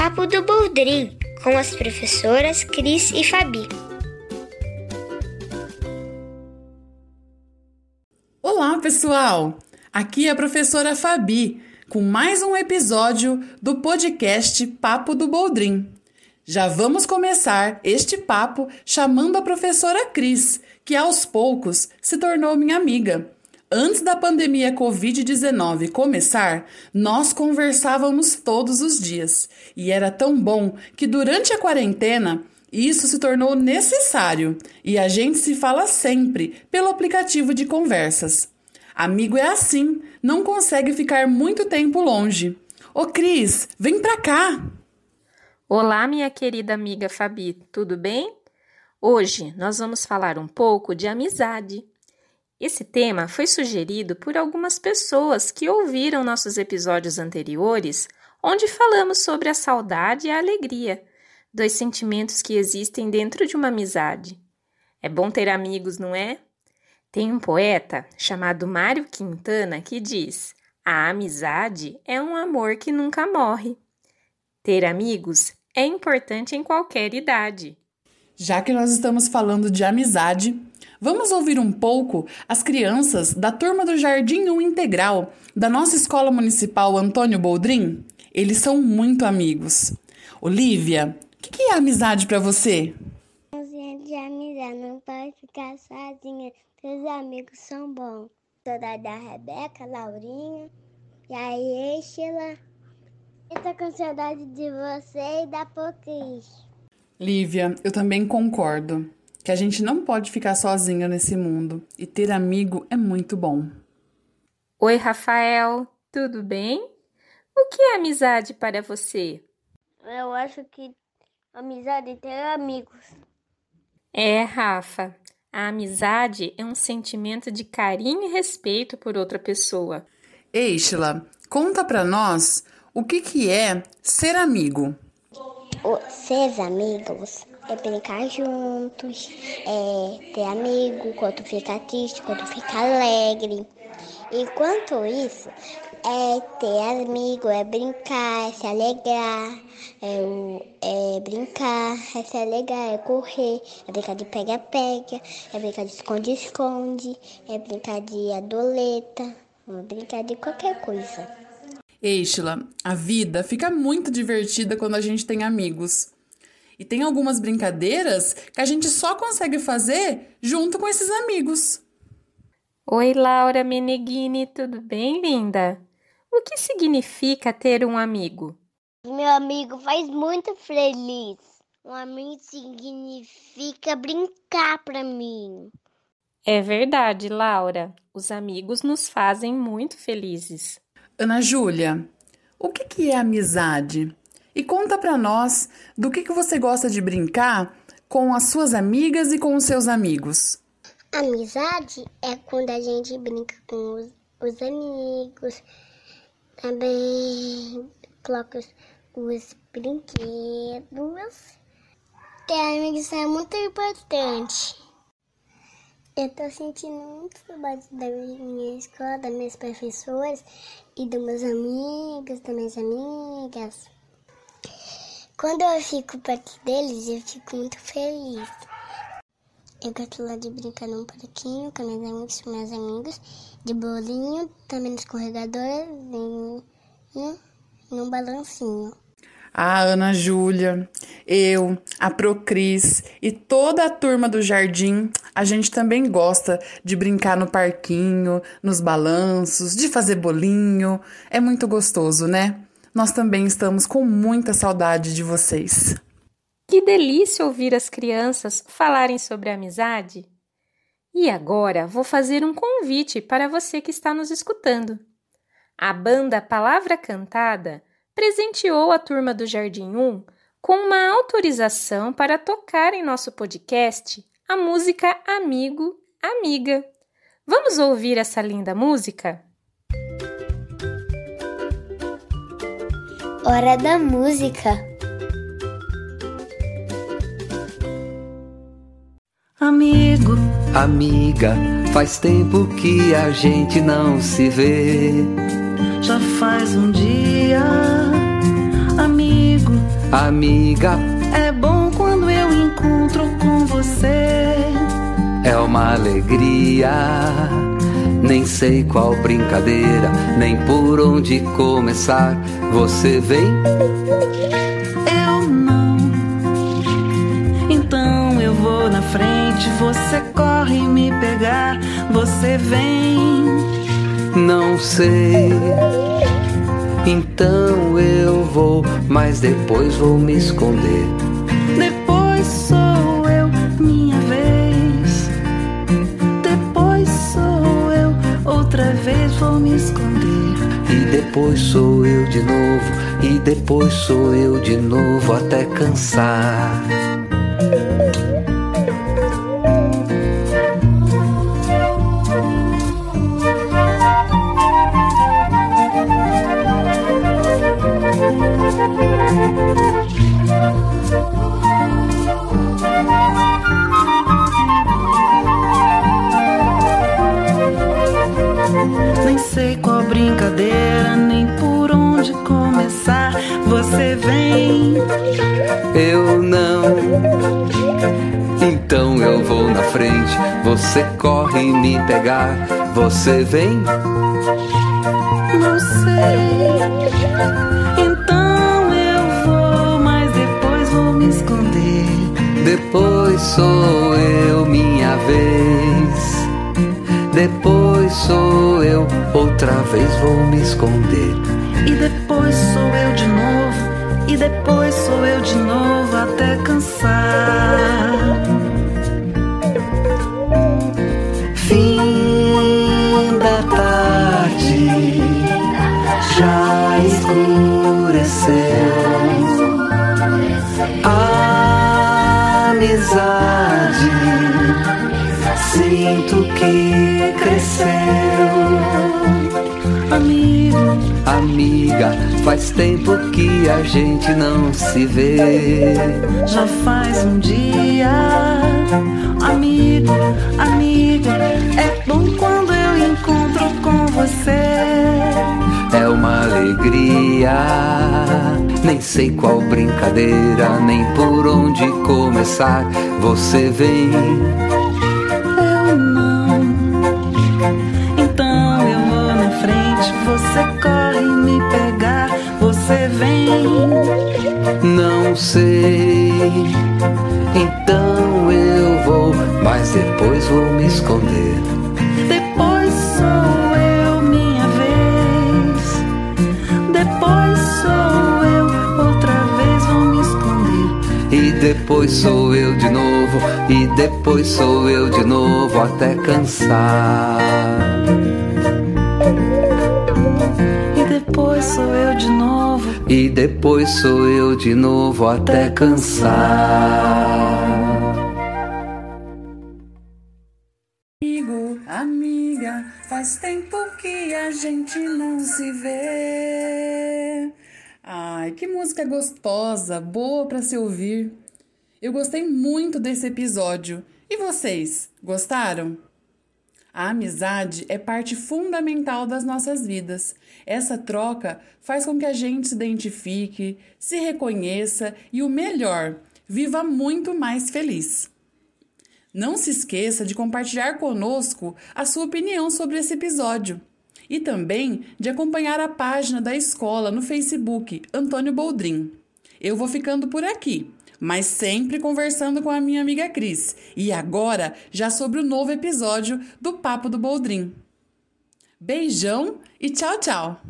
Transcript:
Papo do Boldrin, com as professoras Cris e Fabi. Olá, pessoal! Aqui é a professora Fabi, com mais um episódio do podcast Papo do Boldrin. Já vamos começar este papo chamando a professora Cris, que aos poucos se tornou minha amiga. Antes da pandemia Covid-19 começar, nós conversávamos todos os dias. E era tão bom que durante a quarentena isso se tornou necessário e a gente se fala sempre pelo aplicativo de conversas. Amigo é assim, não consegue ficar muito tempo longe. Ô Cris, vem pra cá! Olá, minha querida amiga Fabi, tudo bem? Hoje nós vamos falar um pouco de amizade. Esse tema foi sugerido por algumas pessoas que ouviram nossos episódios anteriores, onde falamos sobre a saudade e a alegria, dois sentimentos que existem dentro de uma amizade. É bom ter amigos, não é? Tem um poeta chamado Mário Quintana que diz: A amizade é um amor que nunca morre. Ter amigos é importante em qualquer idade. Já que nós estamos falando de amizade, vamos ouvir um pouco as crianças da turma do Jardim 1 Integral da nossa Escola Municipal Antônio Boldrin? Eles são muito amigos. Olivia, o que, que é amizade para você? de amizade, não pode ficar sozinha. Seus amigos são bons. Toda da Rebeca, Laurinha e a Estela. Eu tô com saudade de você e da Pocris. Lívia, eu também concordo que a gente não pode ficar sozinha nesse mundo e ter amigo é muito bom. Oi, Rafael, tudo bem? O que é amizade para você? Eu acho que amizade é ter amigos. É, Rafa, a amizade é um sentimento de carinho e respeito por outra pessoa. Eichla, conta para nós o que, que é ser amigo. Ser amigos é brincar juntos, é ter amigo quando fica triste, quando fica alegre. Enquanto isso, é ter amigo, é brincar, é se alegrar, é, é brincar, é se alegrar, é correr, é brincar de pega-pega, é brincar de esconde-esconde, é brincar de adoleta, é brincar de qualquer coisa. Eichla, a vida fica muito divertida quando a gente tem amigos. E tem algumas brincadeiras que a gente só consegue fazer junto com esses amigos. Oi, Laura Meneghini, tudo bem, linda? O que significa ter um amigo? Meu amigo faz muito feliz. Um amigo significa brincar para mim. É verdade, Laura. Os amigos nos fazem muito felizes. Ana Júlia, o que, que é amizade? E conta para nós do que, que você gosta de brincar com as suas amigas e com os seus amigos. Amizade é quando a gente brinca com os, os amigos, também coloca os, os brinquedos. Ter amigos é muito importante. Eu tô sentindo muito saudade da minha escola, das minhas professoras e dos meus amigos, das minhas amigas. Quando eu fico perto deles, eu fico muito feliz. Eu gosto lá de brincar num parquinho com meus amigos, com meus amigos, de bolinho, também no escorregador e, num balancinho. A Ana Júlia, eu, a Procris e toda a turma do jardim, a gente também gosta de brincar no parquinho, nos balanços, de fazer bolinho. É muito gostoso, né? Nós também estamos com muita saudade de vocês. Que delícia ouvir as crianças falarem sobre amizade! E agora vou fazer um convite para você que está nos escutando. A banda Palavra Cantada presenteou a turma do Jardim 1 com uma autorização para tocar em nosso podcast a música Amigo, Amiga. Vamos ouvir essa linda música? Hora da música. Amigo, amiga, faz tempo que a gente não se vê. Já faz um dia, amiga. É bom quando eu encontro com você. É uma alegria. Nem sei qual brincadeira, nem por onde começar. Você vem? Eu não. Então eu vou na frente, você corre me pegar. Você vem? Não sei. Então eu vou, mas depois vou me esconder. Depois sou eu, minha vez. Depois sou eu, outra vez vou me esconder. E depois sou eu de novo, e depois sou eu de novo até cansar. Sei qual brincadeira, nem por onde começar. Você vem, Eu não. Então eu vou na frente, você corre me pegar. Você vem? não sei. Então eu vou, mas depois vou me esconder. Depois sou eu, minha vez. Depois sou eu, outra vez vou me esconder. E depois sou eu de novo, e depois sou eu de novo até cansar. Fim da tarde, já escureceu. Amizade, sinto que Amiga, faz tempo que a gente não se vê. já faz um dia. Amigo, amiga, é bom quando eu encontro com você. É uma alegria. Nem sei qual brincadeira, nem por onde começar. Você vem, depois sou eu de novo, e depois sou eu de novo até cansar. E depois sou eu de novo. E depois sou eu de novo até cansar. Amigo, amiga, faz tempo que a gente não se vê. Ai, que música gostosa, boa para se ouvir. Eu gostei muito desse episódio. E vocês, gostaram? A amizade é parte fundamental das nossas vidas. Essa troca faz com que a gente se identifique, se reconheça e, o melhor, viva muito mais feliz. Não se esqueça de compartilhar conosco a sua opinião sobre esse episódio e também de acompanhar a página da escola no Facebook Antônio Boldrin. Eu vou ficando por aqui, mas sempre conversando com a minha amiga Cris. E agora já sobre o novo episódio do Papo do Boldrin. Beijão e tchau, tchau!